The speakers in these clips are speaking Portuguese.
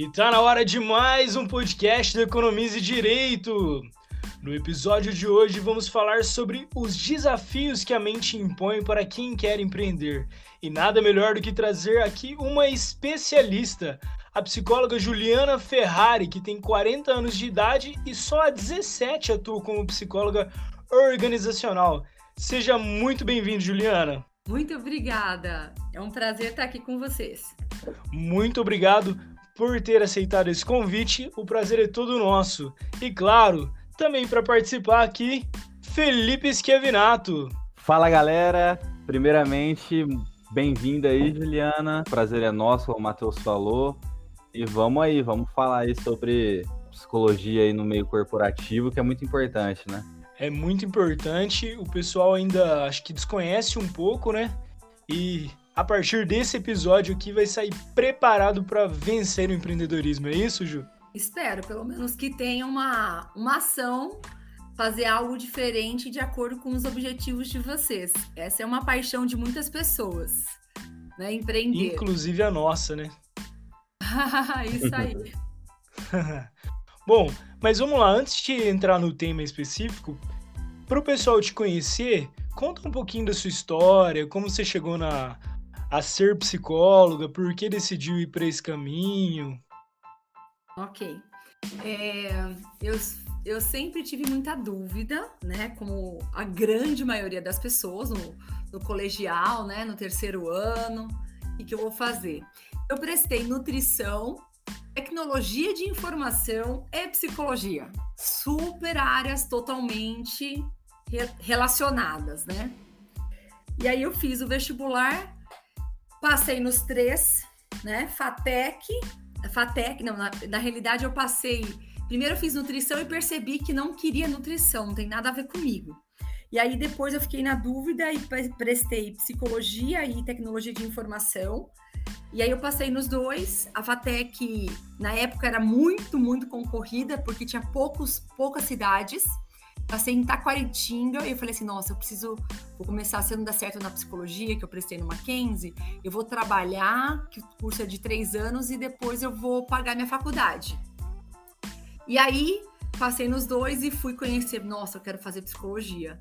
E tá na hora de mais um podcast do Economize Direito. No episódio de hoje vamos falar sobre os desafios que a mente impõe para quem quer empreender. E nada melhor do que trazer aqui uma especialista, a psicóloga Juliana Ferrari, que tem 40 anos de idade e só há 17 atua como psicóloga organizacional. Seja muito bem-vindo, Juliana. Muito obrigada. É um prazer estar aqui com vocês. Muito obrigado por ter aceitado esse convite. O prazer é todo nosso. E claro, também para participar aqui, Felipe Schiavinato. Fala galera, primeiramente, bem-vinda aí, Juliana. Prazer é nosso, como o Matheus falou. E vamos aí, vamos falar aí sobre psicologia aí no meio corporativo, que é muito importante, né? É muito importante. O pessoal ainda acho que desconhece um pouco, né? E a partir desse episódio aqui vai sair preparado para vencer o empreendedorismo. É isso, Ju? Espero, pelo menos que tenha uma, uma ação, fazer algo diferente de acordo com os objetivos de vocês. Essa é uma paixão de muitas pessoas, né? Empreender. Inclusive a nossa, né? isso aí. Bom, mas vamos lá, antes de entrar no tema específico, para o pessoal te conhecer, conta um pouquinho da sua história, como você chegou na, a ser psicóloga? Por que decidiu ir para esse caminho? Ok. É, eu, eu sempre tive muita dúvida, né? Como a grande maioria das pessoas no, no colegial, né? No terceiro ano, o que eu vou fazer? Eu prestei nutrição, tecnologia de informação e psicologia. Super áreas totalmente relacionadas, né? E aí eu fiz o vestibular Passei nos três, né? FATEC, FATEC, não, na, na realidade eu passei. Primeiro eu fiz nutrição e percebi que não queria nutrição, não tem nada a ver comigo. E aí depois eu fiquei na dúvida e prestei psicologia e tecnologia de informação. E aí eu passei nos dois. A FATEC na época era muito, muito concorrida porque tinha poucos, poucas cidades. Passei em Taquaritinga e eu falei assim, nossa, eu preciso, vou começar, se não dar certo na psicologia, que eu prestei no Mackenzie, eu vou trabalhar, que o curso é de três anos, e depois eu vou pagar minha faculdade. E aí, passei nos dois e fui conhecer, nossa, eu quero fazer psicologia.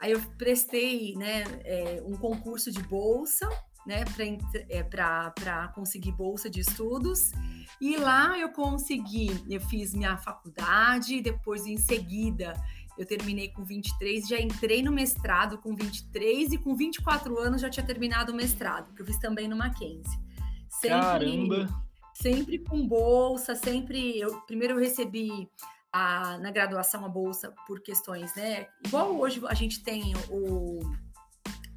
Aí eu prestei, né, é, um concurso de bolsa, né, para é, conseguir bolsa de estudos. E lá eu consegui, eu fiz minha faculdade, depois em seguida eu terminei com 23, já entrei no mestrado com 23 e com 24 anos já tinha terminado o mestrado, que eu fiz também no Mackenzie. Sempre, Caramba! Sempre com bolsa, sempre. Eu, primeiro eu recebi a, na graduação a bolsa por questões, né? Igual hoje a gente tem o.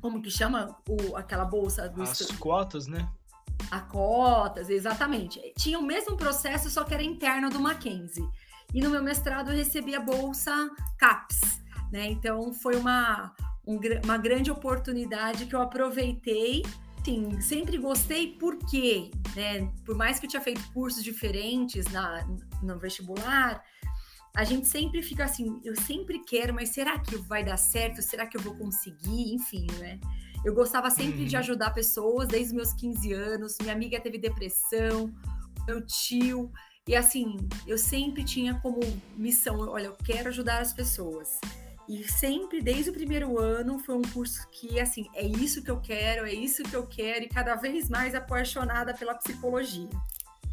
Como que chama? O, aquela bolsa do As estudo. cotas, né? A cotas, exatamente. Tinha o mesmo processo, só que era interno do Mackenzie. E no meu mestrado eu recebi a bolsa CAPES, né? Então foi uma, um, uma grande oportunidade que eu aproveitei. Sim, sempre gostei porque, né? Por mais que eu tinha feito cursos diferentes na, no vestibular, a gente sempre fica assim, eu sempre quero, mas será que vai dar certo? Será que eu vou conseguir? Enfim, né? Eu gostava sempre uhum. de ajudar pessoas desde os meus 15 anos. Minha amiga teve depressão, meu tio. E assim, eu sempre tinha como missão, olha, eu quero ajudar as pessoas. E sempre, desde o primeiro ano, foi um curso que, assim, é isso que eu quero, é isso que eu quero, e cada vez mais apaixonada pela psicologia.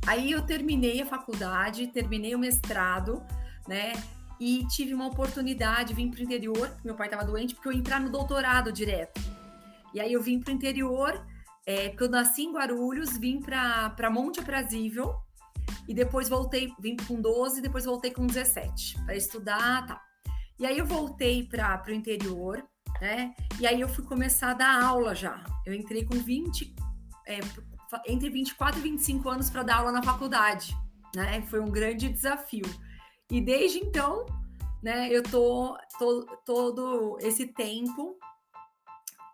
Aí eu terminei a faculdade, terminei o mestrado, né? E tive uma oportunidade, vim para o interior, meu pai estava doente, porque eu ia entrar no doutorado direto. E aí eu vim para o interior, é, porque eu nasci em Guarulhos, vim para Monte Aprazível, e depois voltei, vim com 12, depois voltei com 17 para estudar, tá. E aí eu voltei para o interior, né? E aí eu fui começar a dar aula já. Eu entrei com 20, é, entre 24 e 25 anos para dar aula na faculdade, né? Foi um grande desafio. E desde então, né, eu tô, tô todo esse tempo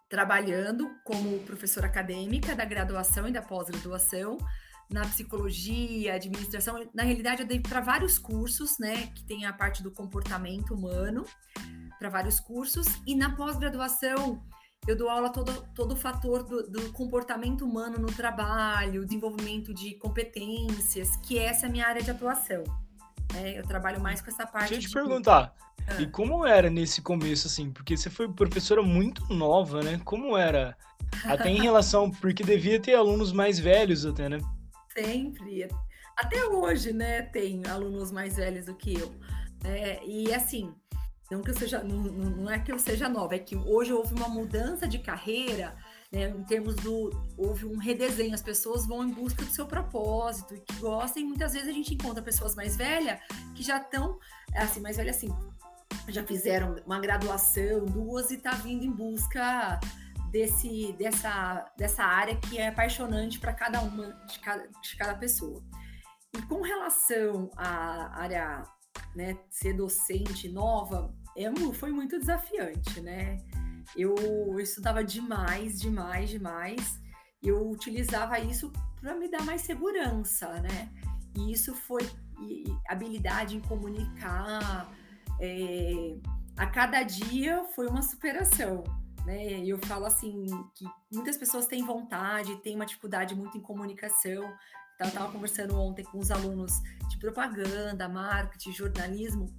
trabalhando como professora acadêmica da graduação e da pós-graduação, na psicologia, administração. Na realidade, eu dei para vários cursos, né, que tem a parte do comportamento humano, para vários cursos. E na pós-graduação, eu dou aula todo, todo o fator do, do, comportamento humano no trabalho, desenvolvimento de competências, que essa é a minha área de atuação. É, eu trabalho mais com essa parte. Deixa eu te de... perguntar, ah. e como era nesse começo, assim? Porque você foi professora muito nova, né? Como era? Até em relação, porque devia ter alunos mais velhos até, né? Sempre. Até hoje, né, tem alunos mais velhos do que eu. É, e assim, não que eu seja, não, não, é que eu seja nova, é que hoje houve uma mudança de carreira, né, em termos do houve um redesenho, as pessoas vão em busca do seu propósito e que gostam, e muitas vezes a gente encontra pessoas mais velhas que já estão, assim, mais velhas assim, já fizeram uma graduação, duas e tá vindo em busca desse dessa dessa área que é apaixonante para cada uma de cada, de cada pessoa. E com relação à área né, ser docente nova é, foi muito desafiante, né? Eu, eu estudava demais, demais, demais. Eu utilizava isso para me dar mais segurança, né? E isso foi e, habilidade em comunicar. É, a cada dia foi uma superação, né? Eu falo assim que muitas pessoas têm vontade, têm uma dificuldade muito em comunicação, então, eu estava conversando ontem com os alunos de propaganda, marketing, jornalismo.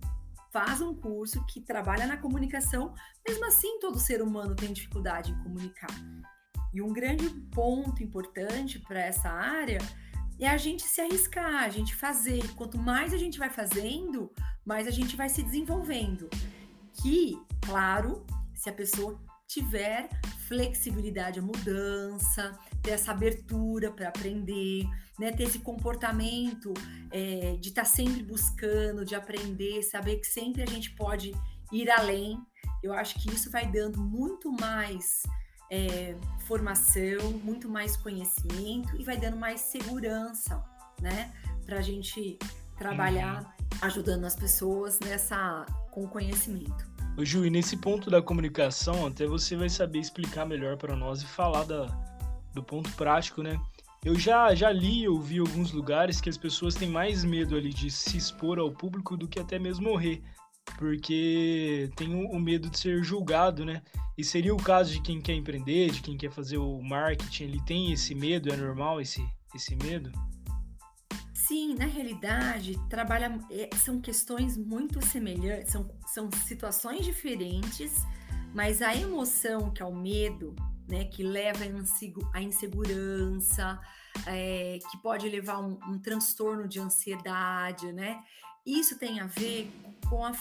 Faz um curso que trabalha na comunicação, mesmo assim, todo ser humano tem dificuldade em comunicar. E um grande ponto importante para essa área é a gente se arriscar, a gente fazer. Quanto mais a gente vai fazendo, mais a gente vai se desenvolvendo. Que, claro, se a pessoa tiver flexibilidade à mudança, ter essa abertura para aprender, né, ter esse comportamento é, de estar tá sempre buscando, de aprender, saber que sempre a gente pode ir além. Eu acho que isso vai dando muito mais é, formação, muito mais conhecimento e vai dando mais segurança, né, para a gente trabalhar uhum. ajudando as pessoas nessa com conhecimento. Ô Ju, e nesse ponto da comunicação, até você vai saber explicar melhor para nós e falar da, do ponto prático, né? Eu já, já li e ouvi alguns lugares que as pessoas têm mais medo ali de se expor ao público do que até mesmo morrer, porque tem o, o medo de ser julgado, né? E seria o caso de quem quer empreender, de quem quer fazer o marketing, ele tem esse medo, é normal esse, esse medo? Sim, na realidade, trabalha, é, são questões muito semelhantes, são, são situações diferentes, mas a emoção, que é o medo, né, que leva a insegurança, é, que pode levar um, um transtorno de ansiedade, né? Isso tem a ver com a,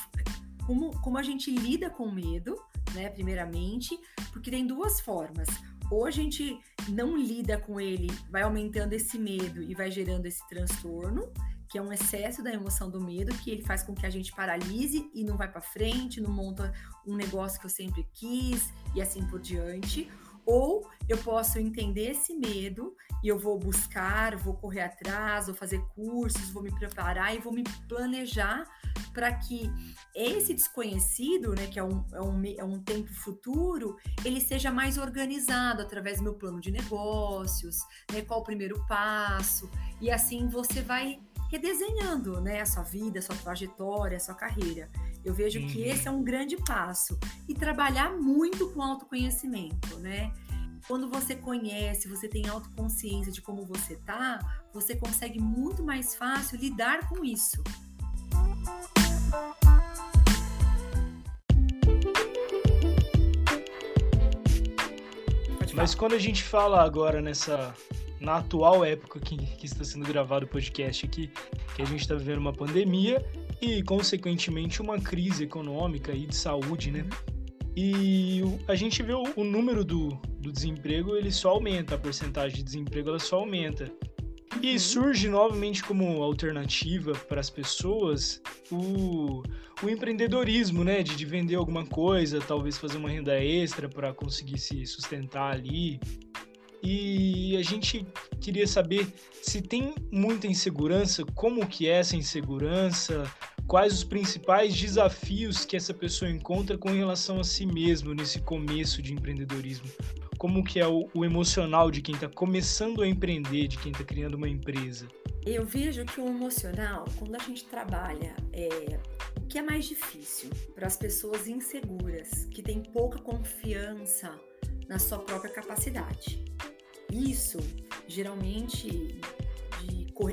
como, como a gente lida com o medo, né, primeiramente, porque tem duas formas ou a gente não lida com ele, vai aumentando esse medo e vai gerando esse transtorno, que é um excesso da emoção do medo, que ele faz com que a gente paralise e não vai para frente, não monta um negócio que eu sempre quis e assim por diante. Ou eu posso entender esse medo e eu vou buscar, vou correr atrás, vou fazer cursos, vou me preparar e vou me planejar para que esse desconhecido, né, que é um, é, um, é um tempo futuro, ele seja mais organizado através do meu plano de negócios, né, qual o primeiro passo, e assim você vai redesenhando né, a sua vida, a sua trajetória, a sua carreira. Eu vejo uhum. que esse é um grande passo. E trabalhar muito com autoconhecimento, né? Quando você conhece, você tem autoconsciência de como você tá, você consegue muito mais fácil lidar com isso. Mas quando a gente fala agora nessa na atual época que, que está sendo gravado o podcast aqui, que a gente está vivendo uma pandemia e, consequentemente, uma crise econômica e de saúde, né? E a gente vê o, o número do, do desemprego, ele só aumenta, a porcentagem de desemprego ela só aumenta. E uhum. surge novamente como alternativa para as pessoas o, o empreendedorismo, né? De, de vender alguma coisa, talvez fazer uma renda extra para conseguir se sustentar ali. E a gente queria saber se tem muita insegurança, como que é essa insegurança, quais os principais desafios que essa pessoa encontra com relação a si mesmo nesse começo de empreendedorismo. Como que é o, o emocional de quem está começando a empreender, de quem está criando uma empresa? Eu vejo que o emocional, quando a gente trabalha, é, o que é mais difícil para as pessoas inseguras, que têm pouca confiança na sua própria capacidade. Isso geralmente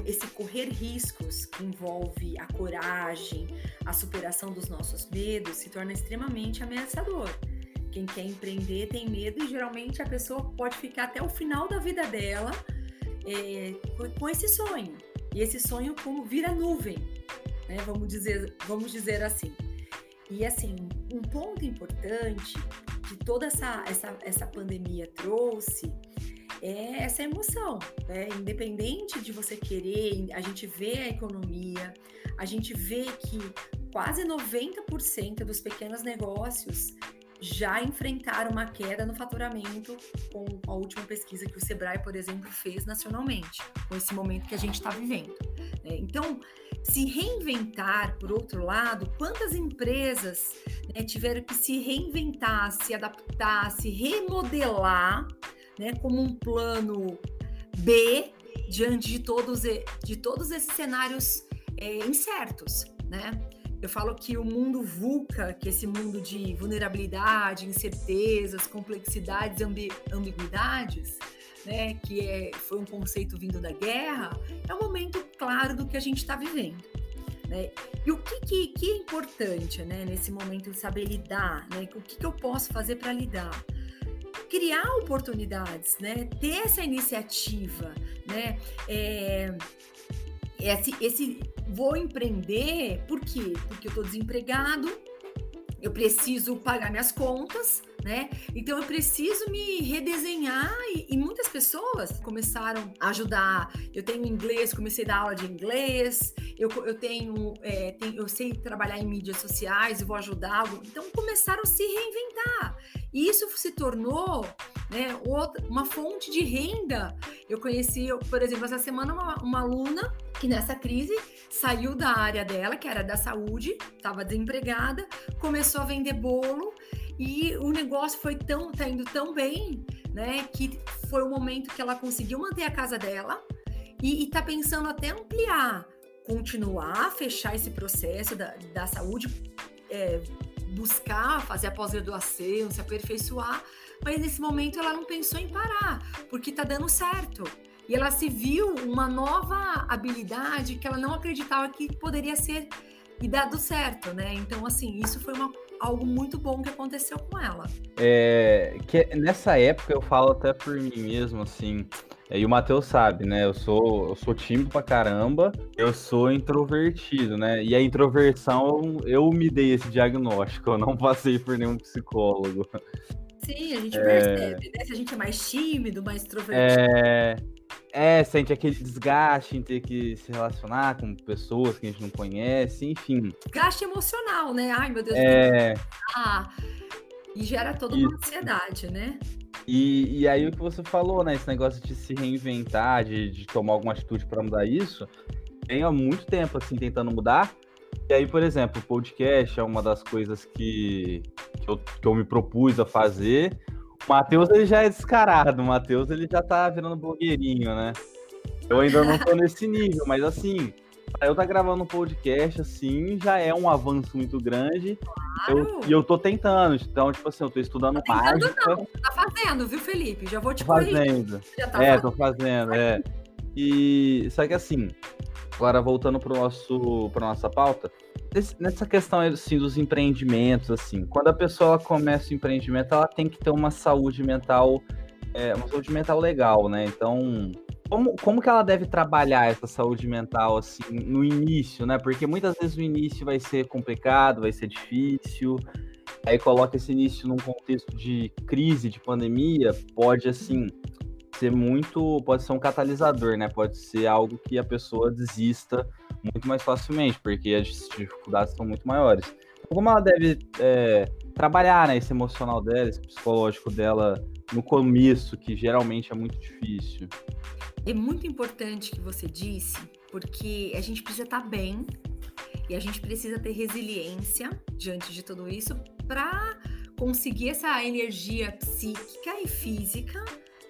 esse correr riscos que envolve a coragem, a superação dos nossos medos, se torna extremamente ameaçador. Quem quer empreender tem medo e geralmente a pessoa pode ficar até o final da vida dela é, com esse sonho. E esse sonho como vira nuvem, né? vamos, dizer, vamos dizer assim. E assim, um ponto importante que toda essa, essa, essa pandemia trouxe é essa emoção, né? Independente de você querer, a gente vê a economia, a gente vê que quase 90% dos pequenos negócios já enfrentaram uma queda no faturamento com a última pesquisa que o Sebrae, por exemplo, fez nacionalmente, com esse momento que a gente está vivendo. Né? Então, se reinventar, por outro lado, quantas empresas né, tiveram que se reinventar, se adaptar, se remodelar, né, como um plano B diante de todos, de todos esses cenários é, incertos, né? Eu falo que o mundo VUCA, que é esse mundo de vulnerabilidade, incertezas, complexidades, ambi ambiguidades, né, que é, foi um conceito vindo da guerra, é um momento claro do que a gente está vivendo. Né? E o que, que, que, é importante né, nesse momento de saber lidar? Né? O que, que eu posso fazer para lidar? Criar oportunidades, né? ter essa iniciativa, né? É, esse, esse vou empreender, por quê? Porque eu estou desempregado, eu preciso pagar minhas contas, né? Então eu preciso me redesenhar e, e, muitas pessoas começaram a ajudar. Eu tenho inglês, comecei a dar aula de inglês. Eu, eu tenho, é, tenho, eu sei trabalhar em mídias sociais e vou ajudar. Então começaram a se reinventar. E isso se tornou né, outra, uma fonte de renda. Eu conheci, por exemplo, essa semana uma, uma aluna que nessa crise saiu da área dela, que era da saúde, estava desempregada, começou a vender bolo e o negócio foi tão, tá indo tão bem, né, que foi o momento que ela conseguiu manter a casa dela e, está pensando até ampliar, continuar, fechar esse processo da, da saúde, é, buscar fazer a pós-graduação, se aperfeiçoar, mas nesse momento ela não pensou em parar, porque está dando certo. E ela se viu uma nova habilidade que ela não acreditava que poderia ser e dado certo, né? Então, assim, isso foi uma, algo muito bom que aconteceu com ela. É, que nessa época eu falo até por mim mesmo, assim, e o Matheus sabe, né? Eu sou, eu sou tímido pra caramba, eu sou introvertido, né? E a introversão, eu me dei esse diagnóstico, eu não passei por nenhum psicólogo. Sim, a gente é... percebe, né? Se a gente é mais tímido, mais introvertido. É... É, sente aquele desgaste em ter que se relacionar com pessoas que a gente não conhece, enfim. Desgaste emocional, né? Ai, meu Deus. É... Ah, e gera toda uma ansiedade, né? E, e aí o que você falou, né? Esse negócio de se reinventar, de, de tomar alguma atitude para mudar isso, tem há muito tempo, assim, tentando mudar. E aí, por exemplo, o podcast é uma das coisas que, que, eu, que eu me propus a fazer. O Matheus, ele já é descarado. O Matheus, ele já tá virando blogueirinho, né? Eu ainda não tô nesse nível, mas assim, pra eu tá gravando um podcast, assim, já é um avanço muito grande. Eu, e eu tô tentando, então, tipo assim, eu tô estudando tá mágica. Não, tá fazendo, viu, Felipe? Já vou te fazendo. Tá é, fazendo. tô fazendo, é. E só que assim, agora voltando pro nosso pra nossa pauta, nessa questão assim dos empreendimentos assim, quando a pessoa começa o empreendimento, ela tem que ter uma saúde mental, é, uma saúde mental legal, né? Então, como, como que ela deve trabalhar essa saúde mental assim no início, né? Porque muitas vezes o início vai ser complicado, vai ser difícil. Aí coloca esse início num contexto de crise, de pandemia, pode assim ser muito, pode ser um catalisador, né? Pode ser algo que a pessoa desista muito mais facilmente, porque as dificuldades são muito maiores. Então, como ela deve é, trabalhar né, esse emocional dela, esse psicológico dela no começo, que geralmente é muito difícil? É muito importante que você disse, porque a gente precisa estar bem e a gente precisa ter resiliência diante de tudo isso para conseguir essa energia psíquica e física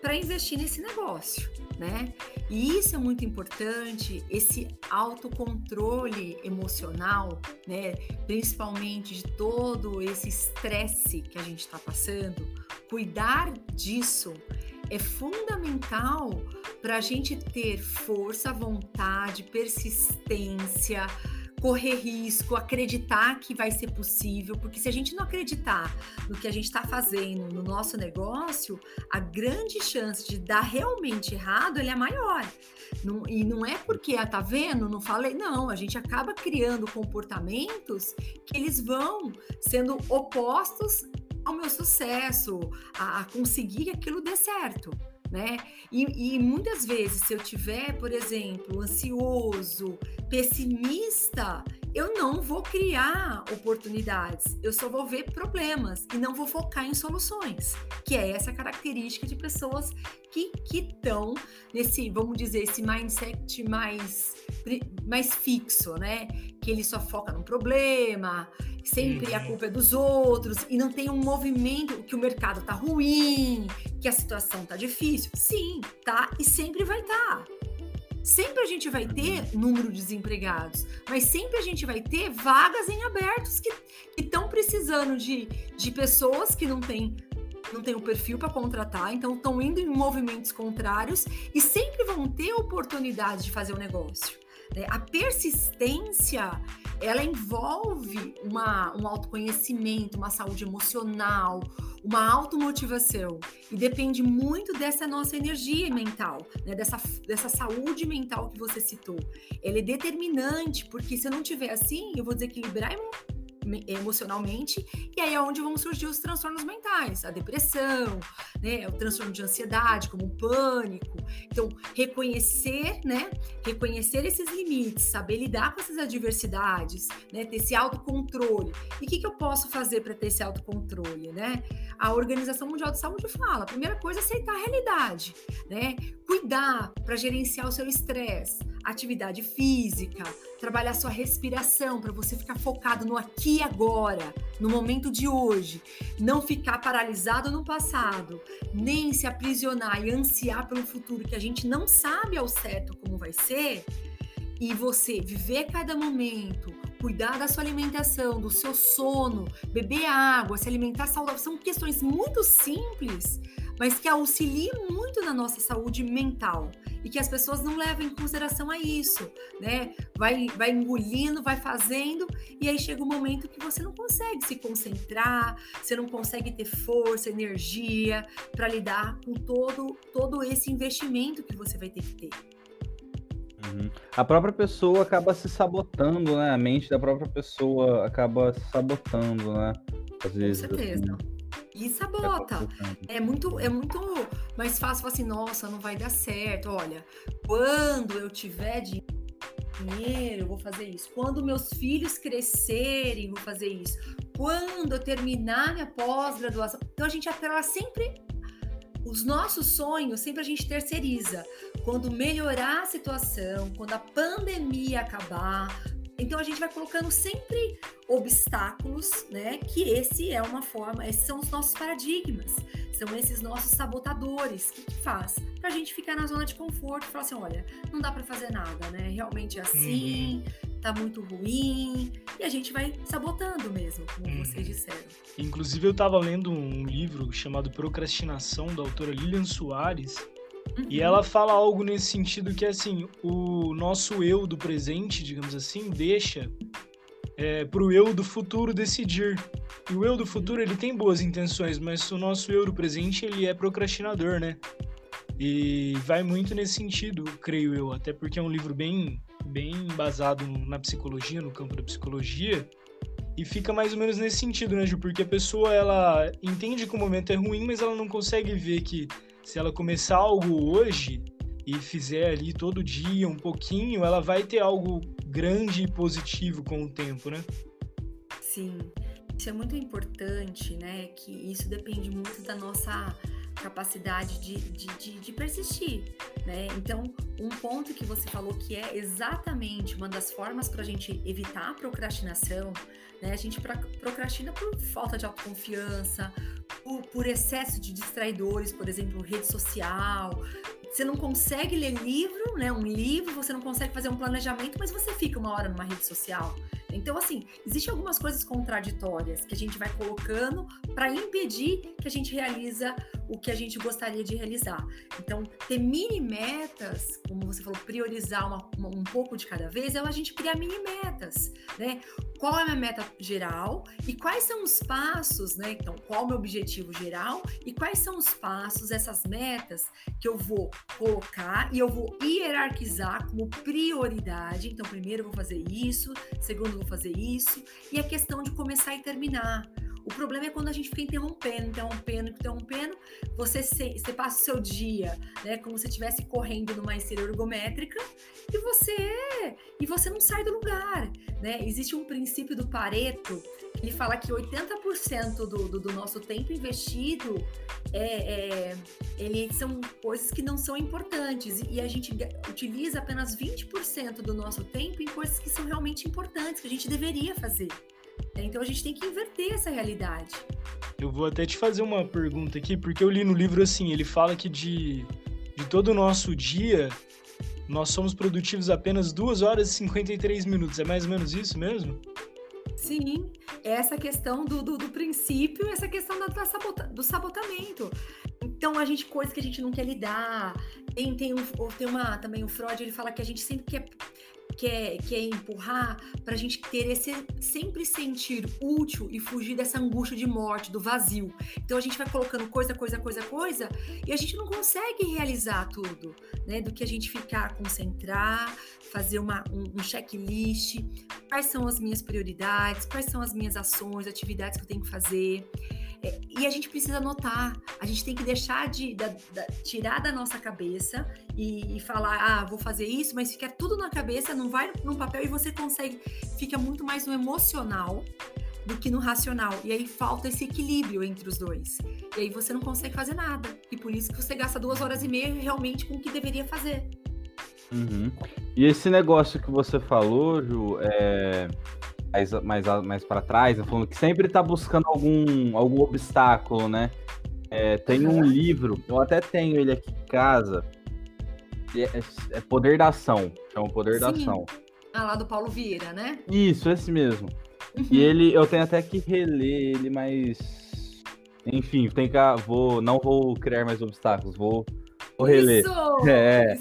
para investir nesse negócio, né? E isso é muito importante, esse autocontrole emocional, né? Principalmente de todo esse estresse que a gente está passando cuidar disso é fundamental para a gente ter força, vontade, persistência, correr risco, acreditar que vai ser possível, porque se a gente não acreditar no que a gente está fazendo no nosso negócio, a grande chance de dar realmente errado é maior. Não, e não é porque, ah, tá vendo? Não falei, não, a gente acaba criando comportamentos que eles vão sendo opostos ao meu sucesso, a, a conseguir que aquilo dê certo né? E, e muitas vezes, se eu tiver, por exemplo, ansioso, pessimista, eu não vou criar oportunidades, eu só vou ver problemas e não vou focar em soluções, que é essa característica de pessoas que estão nesse, vamos dizer, esse mindset mais, mais fixo, né? Que ele só foca no problema, sempre uhum. a culpa é dos outros e não tem um movimento que o mercado tá ruim, que a situação tá difícil. Sim, tá e sempre vai estar. Tá. Sempre a gente vai ter número de desempregados, mas sempre a gente vai ter vagas em abertos que estão precisando de, de pessoas que não têm não tem o perfil para contratar, então estão indo em movimentos contrários e sempre vão ter oportunidade de fazer o negócio. Né? A persistência ela envolve uma, um autoconhecimento, uma saúde emocional, uma automotivação. E depende muito dessa nossa energia mental, né? dessa, dessa saúde mental que você citou. Ela é determinante, porque se eu não tiver assim, eu vou desequilibrar emocionalmente, e aí é onde vão surgir os transtornos mentais, a depressão, né, o transtorno de ansiedade, como o pânico. Então, reconhecer, né, reconhecer esses limites, saber lidar com essas adversidades, né, ter esse autocontrole. E o que, que eu posso fazer para ter esse autocontrole, né? A Organização Mundial de Saúde fala, a primeira coisa é aceitar a realidade, né? Cuidar para gerenciar o seu estresse, atividade física, trabalhar sua respiração para você ficar focado no aqui e agora, no momento de hoje, não ficar paralisado no passado, nem se aprisionar e ansiar pelo futuro que a gente não sabe ao certo como vai ser, e você viver cada momento, cuidar da sua alimentação, do seu sono, beber água, se alimentar saudável, são questões muito simples, mas que auxiliam muito na nossa saúde mental e que as pessoas não levam em consideração a isso, né? Vai, vai engolindo, vai fazendo, e aí chega um momento que você não consegue se concentrar, você não consegue ter força, energia para lidar com todo, todo esse investimento que você vai ter que ter. Uhum. A própria pessoa acaba se sabotando, né? A mente da própria pessoa acaba se sabotando, né? Às vezes, Com certeza. Assim. E sabota. É muito, é muito mais fácil falar assim, nossa, não vai dar certo. Olha, quando eu tiver dinheiro, eu vou fazer isso. Quando meus filhos crescerem, eu vou fazer isso. Quando eu terminar minha pós-graduação. Então a gente atrela sempre os nossos sonhos, sempre a gente terceiriza. Quando melhorar a situação, quando a pandemia acabar, então a gente vai colocando sempre obstáculos, né? Que esse é uma forma, esses são os nossos paradigmas, são esses nossos sabotadores. O que, que faz? Pra gente ficar na zona de conforto e falar assim: olha, não dá para fazer nada, né? Realmente é assim, uhum. tá muito ruim, e a gente vai sabotando mesmo, como uhum. vocês disseram. Inclusive, eu tava lendo um livro chamado Procrastinação, da autora Lilian Soares Uhum. E ela fala algo nesse sentido que, assim, o nosso eu do presente, digamos assim, deixa é, para o eu do futuro decidir. E o eu do futuro, ele tem boas intenções, mas o nosso eu do presente, ele é procrastinador, né? E vai muito nesse sentido, creio eu, até porque é um livro bem, bem embasado na psicologia, no campo da psicologia, e fica mais ou menos nesse sentido, né, Ju? Porque a pessoa, ela entende que o momento é ruim, mas ela não consegue ver que se ela começar algo hoje e fizer ali todo dia um pouquinho, ela vai ter algo grande e positivo com o tempo, né? Sim. Isso é muito importante, né? Que isso depende muito da nossa capacidade de, de, de, de, persistir, né? Então, um ponto que você falou que é exatamente uma das formas para a gente evitar a procrastinação, né? A gente procrastina por falta de autoconfiança, por, por excesso de distraidores, por exemplo, rede social. Você não consegue ler livro, né? Um livro, você não consegue fazer um planejamento, mas você fica uma hora numa rede social. Então, assim, existem algumas coisas contraditórias que a gente vai colocando para impedir que a gente realiza o que a gente gostaria de realizar. Então, ter mini metas, como você falou, priorizar uma, uma, um pouco de cada vez, é a gente criar mini metas, né? Qual é a minha meta geral e quais são os passos, né? Então, qual é o meu objetivo geral e quais são os passos, essas metas que eu vou colocar e eu vou hierarquizar como prioridade. Então, primeiro eu vou fazer isso, segundo eu vou fazer isso, e a questão de começar e terminar. O problema é quando a gente fica interrompendo, interrompendo, interrompendo. Você, se, você passa o seu dia, né, como se estivesse correndo numa esteira ergométrica e você e você não sai do lugar, né? Existe um princípio do Pareto ele fala que 80% do, do, do, nosso tempo investido é, é, ele são coisas que não são importantes e a gente utiliza apenas 20% do nosso tempo em coisas que são realmente importantes, que a gente deveria fazer. Então a gente tem que inverter essa realidade. Eu vou até te fazer uma pergunta aqui, porque eu li no livro assim, ele fala que de, de todo o nosso dia, nós somos produtivos apenas 2 horas e 53 minutos. É mais ou menos isso mesmo? Sim, essa questão do, do, do princípio, essa questão da, da sabota, do sabotamento. Então, a gente, coisas que a gente não quer lidar. Tem, tem, um, tem uma, também o Freud, ele fala que a gente sempre quer quer, quer empurrar para a gente ter esse sempre sentir útil e fugir dessa angústia de morte, do vazio. Então a gente vai colocando coisa, coisa, coisa, coisa e a gente não consegue realizar tudo, né? Do que a gente ficar, concentrar, fazer uma, um, um checklist, quais são as minhas prioridades, quais são as minhas ações, atividades que eu tenho que fazer. É, e a gente precisa anotar, a gente tem que deixar de da, da, tirar da nossa cabeça e, e, falar, ah, vou fazer isso, mas fica tudo na cabeça, não vai no papel e você consegue, fica muito mais no emocional do que no racional. E aí falta esse equilíbrio entre os dois. E aí você não consegue fazer nada. E por isso que você gasta duas horas e meia realmente com o que deveria fazer. Uhum. E esse negócio que você falou, Ju, é mais, mais, mais para trás, né, falando que sempre está buscando algum, algum obstáculo, né? É, tem um livro, eu até tenho ele aqui em casa, é, é Poder da Ação, chama Poder Sim. da Ação. Ah, lá do Paulo Vieira, né? Isso, esse mesmo. Uhum. E ele, eu tenho até que reler ele, mas enfim, tem que, vou, não vou criar mais obstáculos, vou Vou reler. Isso! É.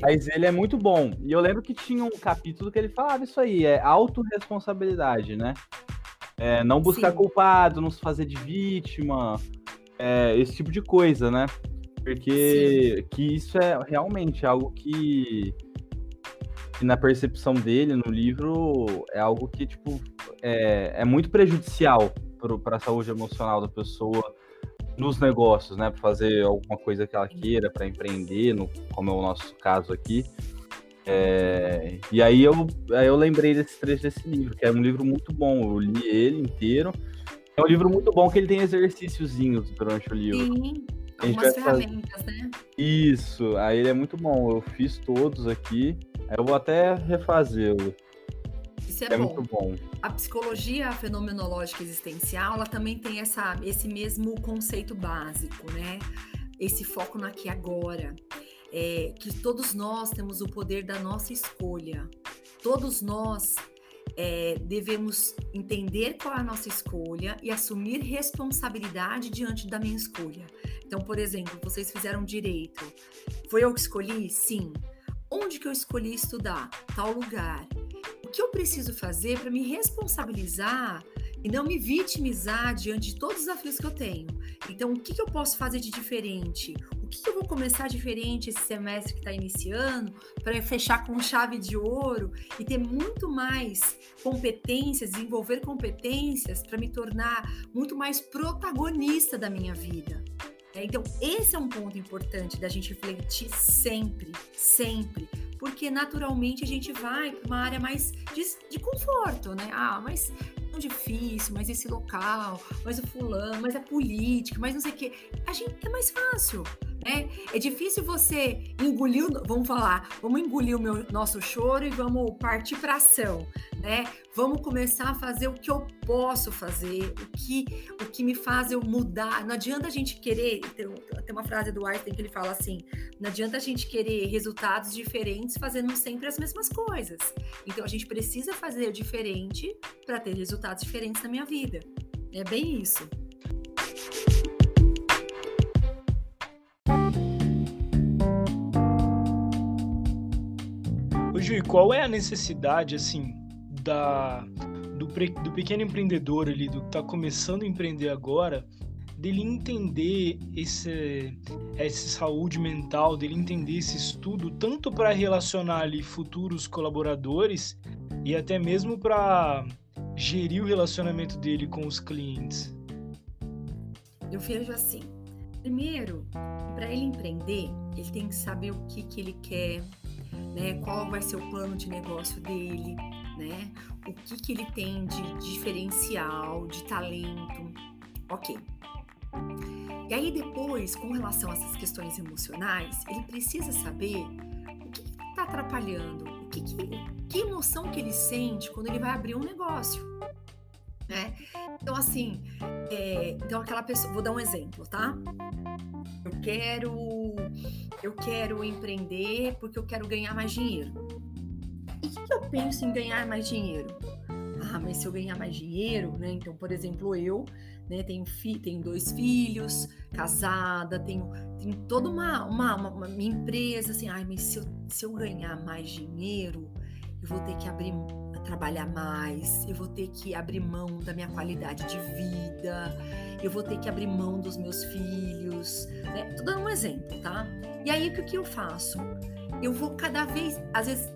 Mas ele é muito bom. E eu lembro que tinha um capítulo que ele falava isso aí, é autorresponsabilidade, né? É, não buscar Sim. culpado, não se fazer de vítima, é, esse tipo de coisa, né? Porque que isso é realmente algo que, que, na percepção dele, no livro, é algo que, tipo, é, é muito prejudicial para a saúde emocional da pessoa nos negócios, né? Para fazer alguma coisa que ela queira, para empreender, no, como é o nosso caso aqui. É, e aí eu, aí eu lembrei desse trecho desse livro, que é um livro muito bom. Eu li ele inteiro. É um livro muito bom que ele tem exercíciozinhos durante o livro. Sim, algumas ferramentas, fazer... né? Isso, aí ele é muito bom. Eu fiz todos aqui. Eu vou até refazê-lo. Isso é, é bom. muito bom. A psicologia fenomenológica existencial, ela também tem essa, esse mesmo conceito básico, né? Esse foco no aqui e agora. É, que todos nós temos o poder da nossa escolha. Todos nós é, devemos entender qual é a nossa escolha e assumir responsabilidade diante da minha escolha. Então, por exemplo, vocês fizeram direito. Foi eu que escolhi? Sim. Onde que eu escolhi estudar? Tal lugar que eu preciso fazer para me responsabilizar e não me vitimizar diante de todos os desafios que eu tenho? Então, o que, que eu posso fazer de diferente? O que, que eu vou começar diferente esse semestre que está iniciando para fechar com chave de ouro e ter muito mais competências, desenvolver competências para me tornar muito mais protagonista da minha vida? É, então, esse é um ponto importante da gente refletir sempre, sempre porque naturalmente a gente vai para uma área mais de, de, conforto, né? Ah, mas é difícil, mas esse local, mas o fulano, mas a política, mas não sei o quê. A gente é mais fácil, né? É difícil você engolir, vamos falar, vamos engolir o meu, nosso choro e vamos partir para ação. né? Vamos começar a fazer o que eu posso fazer, o que, o que me faz eu mudar. Não adianta a gente querer. Tem, tem uma frase do Einstein que ele fala assim: não adianta a gente querer resultados diferentes fazendo sempre as mesmas coisas. Então a gente precisa fazer diferente para ter resultados diferentes na minha vida. É bem isso. Ju, e qual é a necessidade, assim, da, do, do pequeno empreendedor ali, do que está começando a empreender agora, dele entender esse, essa saúde mental, dele entender esse estudo, tanto para relacionar ali futuros colaboradores e até mesmo para gerir o relacionamento dele com os clientes? Eu vejo assim. Primeiro, para ele empreender, ele tem que saber o que, que ele quer, né? Qual vai ser o plano de negócio dele, né? O que, que ele tem de diferencial, de talento. Ok. E aí depois, com relação a essas questões emocionais, ele precisa saber o que está atrapalhando, o que, que, que emoção que ele sente quando ele vai abrir um negócio. Né? Então, assim, é, então aquela pessoa, vou dar um exemplo, tá? Eu quero, eu quero empreender porque eu quero ganhar mais dinheiro. E o que, eu penso em ganhar mais dinheiro? Ah, mas se eu ganhar mais dinheiro, né? Então, por exemplo, eu né, tenho, fi, tenho dois filhos, casada, tenho, tenho toda uma, uma, uma, uma minha empresa, assim, ai, mas se eu, se eu ganhar mais dinheiro, eu vou ter que abrir trabalhar mais, eu vou ter que abrir mão da minha qualidade de vida, eu vou ter que abrir mão dos meus filhos. Né? Tô dando um exemplo, tá? E aí o que, que eu faço? Eu vou cada vez, às vezes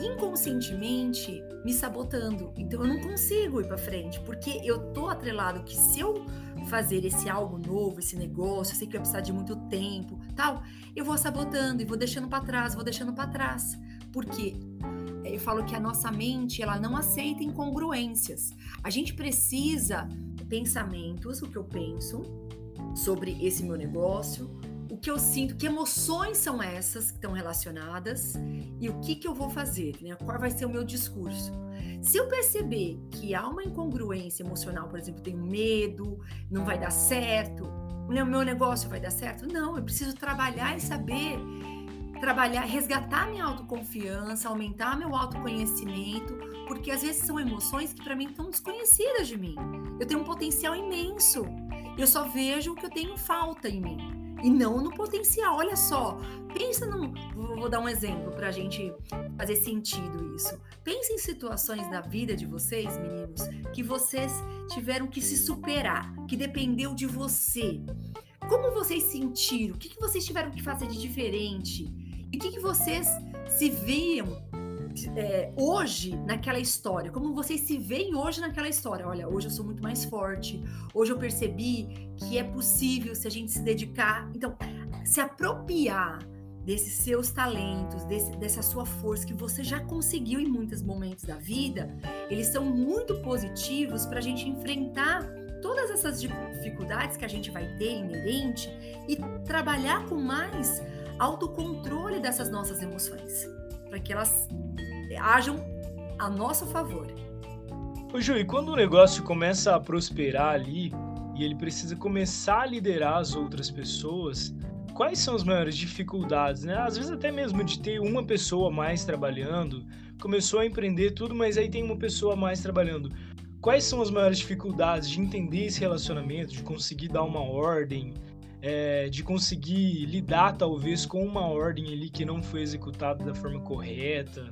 inconscientemente, me sabotando. Então eu não consigo ir para frente, porque eu tô atrelado que se eu fazer esse algo novo, esse negócio, eu sei que vai precisar de muito tempo, tal, eu vou sabotando e vou deixando para trás, vou deixando para trás. Porque eu falo que a nossa mente ela não aceita incongruências. A gente precisa pensamentos, o que eu penso sobre esse meu negócio, o que eu sinto, que emoções são essas que estão relacionadas e o que, que eu vou fazer, né? Qual vai ser o meu discurso? Se eu perceber que há uma incongruência emocional, por exemplo, tenho medo, não vai dar certo, o meu negócio vai dar certo? Não, eu preciso trabalhar e saber trabalhar, resgatar minha autoconfiança, aumentar meu autoconhecimento, porque às vezes são emoções que para mim estão desconhecidas de mim. Eu tenho um potencial imenso. Eu só vejo o que eu tenho falta em mim e não no potencial. Olha só, pensa num. Vou dar um exemplo para a gente fazer sentido isso. Pense em situações da vida de vocês, meninos, que vocês tiveram que se superar, que dependeu de você. Como vocês sentiram? O que vocês tiveram que fazer de diferente? E o que, que vocês se viam é, hoje naquela história? Como vocês se veem hoje naquela história? Olha, hoje eu sou muito mais forte. Hoje eu percebi que é possível se a gente se dedicar. Então, se apropriar desses seus talentos, desse, dessa sua força que você já conseguiu em muitos momentos da vida, eles são muito positivos para a gente enfrentar todas essas dificuldades que a gente vai ter inerente e trabalhar com mais autocontrole dessas nossas emoções, para que elas hajam a nosso favor. Ô Ju, e quando o negócio começa a prosperar ali e ele precisa começar a liderar as outras pessoas, quais são as maiores dificuldades, né? Às vezes até mesmo de ter uma pessoa mais trabalhando, começou a empreender tudo, mas aí tem uma pessoa mais trabalhando. Quais são as maiores dificuldades de entender esse relacionamento, de conseguir dar uma ordem, é, de conseguir lidar talvez com uma ordem ali que não foi executada da forma correta?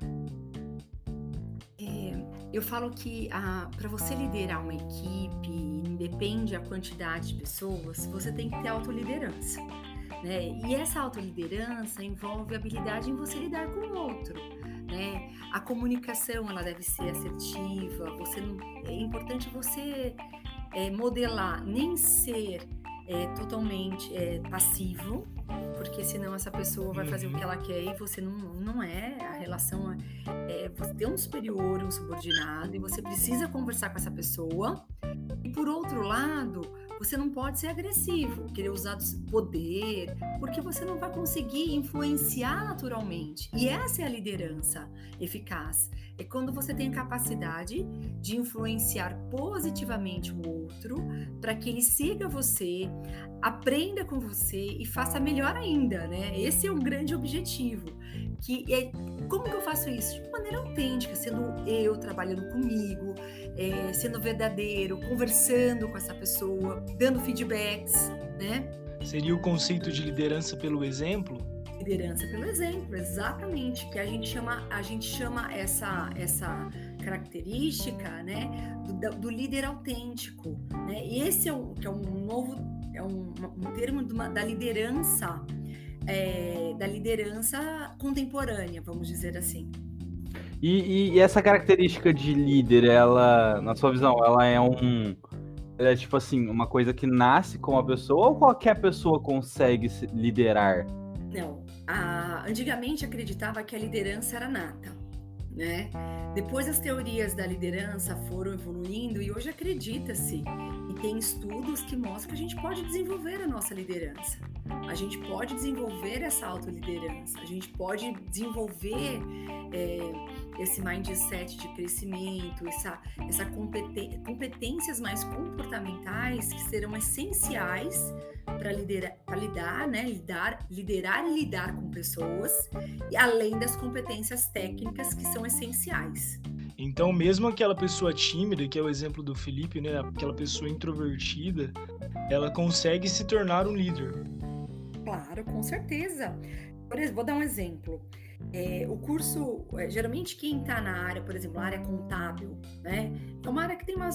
É, eu falo que para você liderar uma equipe, independe a quantidade de pessoas, você tem que ter autoliderança. Né? E essa autoliderança envolve habilidade em você lidar com o outro. Né? A comunicação ela deve ser assertiva. Você é importante você é, modelar, nem ser é, totalmente é, passivo, porque senão essa pessoa vai fazer o que ela quer e você não, não é. A relação é, é você tem um superior, um subordinado e você precisa conversar com essa pessoa. E por outro lado, você não pode ser agressivo, querer usar poder, porque você não vai conseguir influenciar naturalmente. E essa é a liderança eficaz. É quando você tem a capacidade de influenciar positivamente o outro para que ele siga você, aprenda com você e faça melhor ainda, né? Esse é um grande objetivo. Que é como que eu faço isso? De maneira autêntica, sendo eu trabalhando comigo, é, sendo verdadeiro, conversando com essa pessoa, dando feedbacks, né? Seria o conceito de liderança pelo exemplo? Liderança pelo exemplo, exatamente, que a gente chama, a gente chama essa essa característica, né, do, do líder autêntico, né? E esse é o que é um novo é um, um termo uma, da liderança é, da liderança contemporânea, vamos dizer assim. E, e, essa característica de líder, ela, na sua visão, ela é um. Ela é tipo assim, uma coisa que nasce com a pessoa ou qualquer pessoa consegue liderar? Não. A, antigamente acreditava que a liderança era nata. Né? Depois as teorias da liderança foram evoluindo e hoje acredita-se e tem estudos que mostram que a gente pode desenvolver a nossa liderança. A gente pode desenvolver essa autoliderança, a gente pode desenvolver é, esse mindset de crescimento, essa, essa competências mais comportamentais que serão essenciais para liderar, lidar, né, lidar, liderar e lidar com pessoas, e além das competências técnicas que são essenciais. Então, mesmo aquela pessoa tímida, que é o exemplo do Felipe, né, aquela pessoa introvertida, ela consegue se tornar um líder. Claro, com certeza. Por exemplo, vou dar um exemplo. É, o curso, é, geralmente quem está na área, por exemplo, área contábil, né, é uma área que tem uma,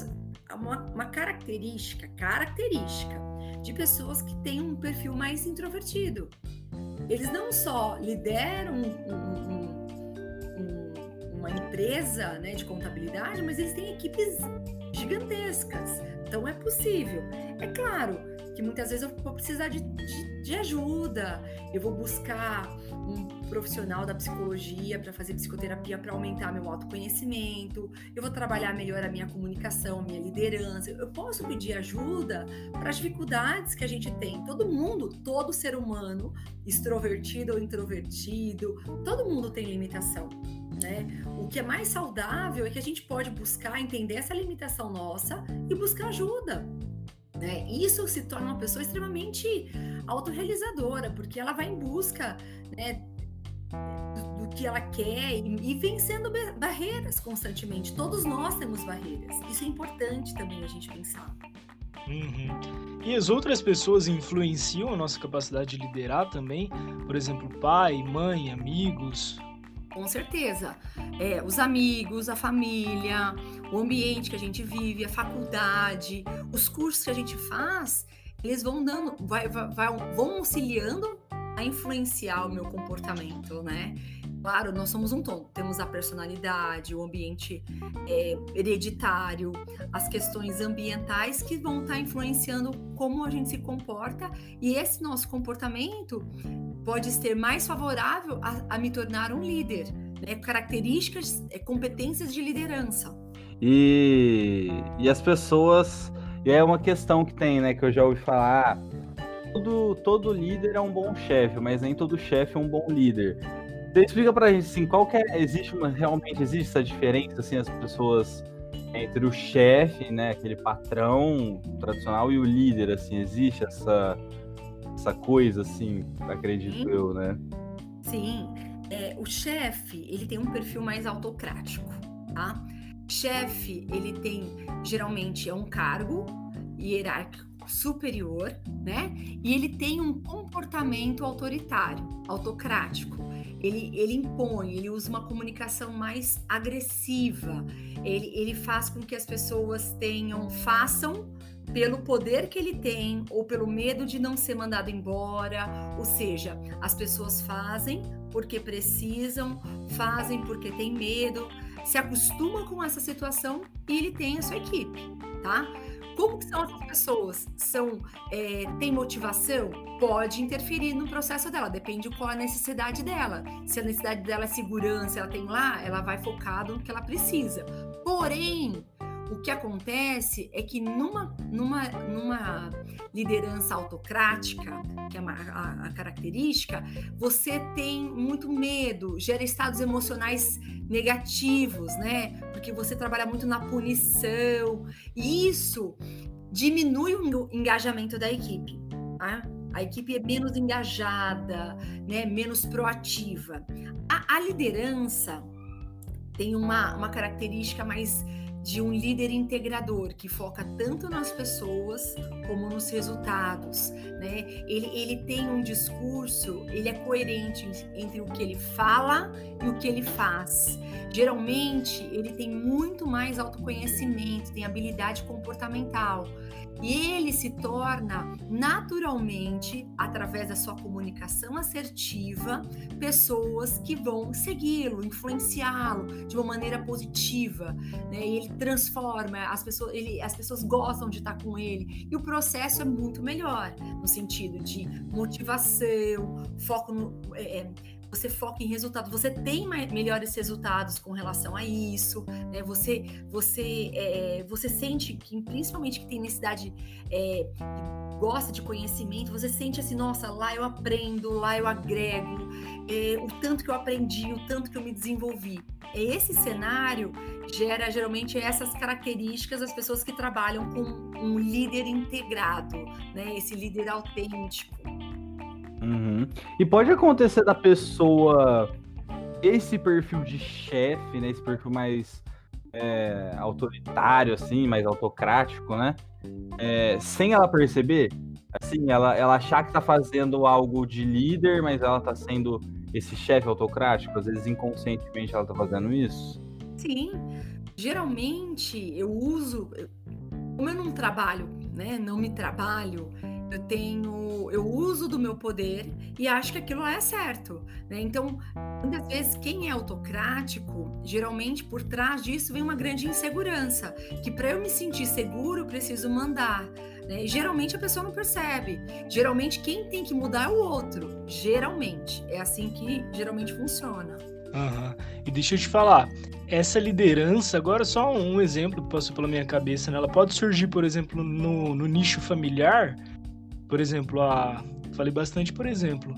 uma, uma característica, característica de pessoas que têm um perfil mais introvertido. Eles não só lideram um, um, um, uma empresa né, de contabilidade, mas eles têm equipes gigantescas. Então é possível. É claro que muitas vezes eu vou precisar de, de, de ajuda, eu vou buscar um profissional da psicologia para fazer psicoterapia para aumentar meu autoconhecimento, eu vou trabalhar melhor a minha comunicação, minha liderança. Eu posso pedir ajuda para as dificuldades que a gente tem. Todo mundo, todo ser humano, extrovertido ou introvertido, todo mundo tem limitação. Né? O que é mais saudável é que a gente pode buscar entender essa limitação nossa e buscar ajuda. Né? Isso se torna uma pessoa extremamente autorrealizadora, porque ela vai em busca né, do, do, que ela quer e, e vencendo barreiras constantemente. Todos nós temos barreiras. Isso é importante também a gente pensar. Uhum. E as outras pessoas influenciam a nossa capacidade de liderar também? Por exemplo, pai, mãe, amigos? Com certeza. É, os amigos, a família, o ambiente que a gente vive, a faculdade, os cursos que a gente faz, eles vão dando, vai, vai, vão auxiliando a influenciar o meu comportamento, né? Claro, nós somos um tom. Temos a personalidade, o ambiente é, hereditário, as questões ambientais que vão estar tá influenciando como a gente se comporta. E esse nosso comportamento pode ser mais favorável a, a me tornar um líder. Né? Características, é, competências de liderança. E, e as pessoas. E é uma questão que tem, né? Que eu já ouvi falar. Todo, todo líder é um bom chefe, mas nem todo chefe é um bom líder. Você explica pra gente, assim, qual que é, existe uma, realmente existe essa diferença, assim, as pessoas entre o chefe, né, aquele patrão tradicional e o líder, assim, existe essa, essa coisa, assim, acredito Sim. eu, né? Sim, é, o chefe, ele tem um perfil mais autocrático, tá? Chefe, ele tem, geralmente, é um cargo hierárquico superior, né? E ele tem um comportamento autoritário, autocrático. Ele, ele impõe, ele usa uma comunicação mais agressiva. Ele, ele faz com que as pessoas tenham, façam pelo poder que ele tem ou pelo medo de não ser mandado embora. Ou seja, as pessoas fazem porque precisam, fazem porque têm medo, se acostumam com essa situação e ele tem a sua equipe, tá? Como que são essas pessoas? São, é, tem motivação? Pode interferir no processo dela, depende qual a necessidade dela. Se a necessidade dela é segurança, ela tem lá, ela vai focado no que ela precisa. Porém, o que acontece é que numa, numa, numa liderança autocrática, que é uma, a, a característica, você tem muito medo, gera estados emocionais negativos, né? Porque você trabalha muito na punição, e isso diminui o engajamento da equipe. Tá? A equipe é menos engajada, né? menos proativa. A, a liderança tem uma, uma característica mais de um líder integrador que foca tanto nas pessoas como nos resultados, né? Ele, ele tem um discurso, ele é coerente entre o que ele fala e o que ele faz. Geralmente, ele tem muito mais autoconhecimento, tem habilidade comportamental. E ele se torna naturalmente, através da sua comunicação assertiva, pessoas que vão segui-lo, influenciá-lo de uma maneira positiva. Né? Ele transforma, as pessoas, ele, as pessoas gostam de estar com ele. E o processo é muito melhor, no sentido de motivação, foco no. É, é você foca em resultado, você tem melhores resultados com relação a isso, né? Você, você, é, você sente que, principalmente que tem necessidade, é, gosta de conhecimento, você sente assim, nossa, lá eu aprendo, lá eu agrego, é, o tanto que eu aprendi, o tanto que eu me desenvolvi. Esse cenário gera geralmente essas características das pessoas que trabalham com um líder integrado, né? Esse líder autêntico. Uhum. E pode acontecer da pessoa esse perfil de chefe, né? Esse perfil mais é, autoritário, assim, mais autocrático, né? É, sem ela perceber, assim, ela, ela achar que tá fazendo algo de líder, mas ela tá sendo esse chefe autocrático, às vezes inconscientemente ela tá fazendo isso? Sim. Geralmente eu uso, como eu não trabalho, né? Não me trabalho eu tenho, eu uso do meu poder e acho que aquilo é certo, né? Então, muitas vezes quem é autocrático, geralmente por trás disso vem uma grande insegurança, que para eu me sentir seguro, eu preciso mandar. Né? Geralmente a pessoa não percebe. Geralmente quem tem que mudar é o outro. Geralmente é assim que geralmente funciona. Uhum. E deixa eu te falar, essa liderança, agora só um exemplo que passou pela minha cabeça, né? ela pode surgir, por exemplo, no, no nicho familiar, por exemplo, a falei bastante, por exemplo,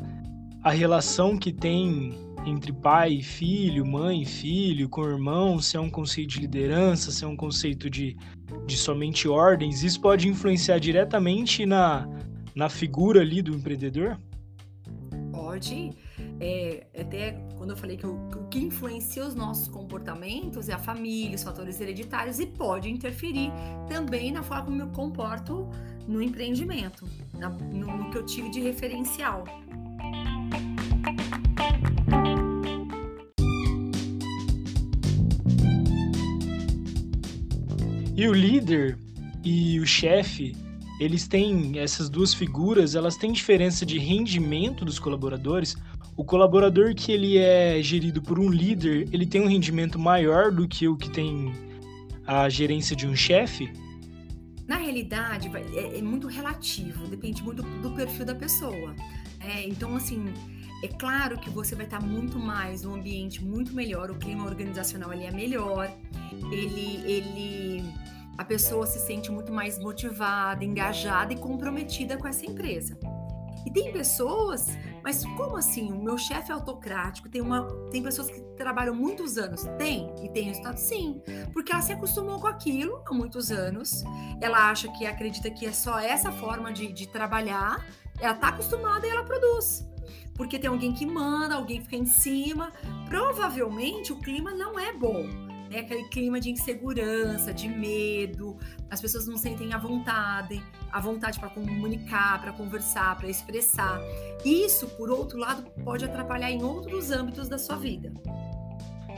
a relação que tem entre pai e filho, mãe e filho, com irmão, se é um conceito de liderança, se é um conceito de, de somente ordens, isso pode influenciar diretamente na, na figura ali do empreendedor? Pode. É, até quando eu falei que o, que influencia os nossos comportamentos é a família, os fatores hereditários e pode interferir também na forma como eu comporto no empreendimento, na, no, no que eu tive de referencial. E o líder e o chefe, eles têm essas duas figuras, elas têm diferença de rendimento dos colaboradores. O colaborador que ele é gerido por um líder, ele tem um rendimento maior do que o que tem a gerência de um chefe? Na realidade, é, é muito relativo, depende muito do, perfil da pessoa. É, então, assim, é claro que você vai estar muito mais num ambiente muito melhor, o clima organizacional ele é melhor, ele, ele, a pessoa se sente muito mais motivada, engajada e comprometida com essa empresa. E tem pessoas, mas como assim? O meu chefe é autocrático, tem, uma, tem pessoas que trabalham muitos anos. Tem, e tem resultado sim. Porque ela se acostumou com aquilo há muitos anos. Ela acha que acredita que é só essa forma de, de trabalhar. Ela está acostumada e ela produz. Porque tem alguém que manda, alguém fica em cima. Provavelmente o clima não é bom né? Aquele clima de insegurança, de medo, as pessoas não sentem a vontade, a vontade para comunicar, para conversar, para expressar. Isso, por outro lado, pode atrapalhar em outros âmbitos da sua vida.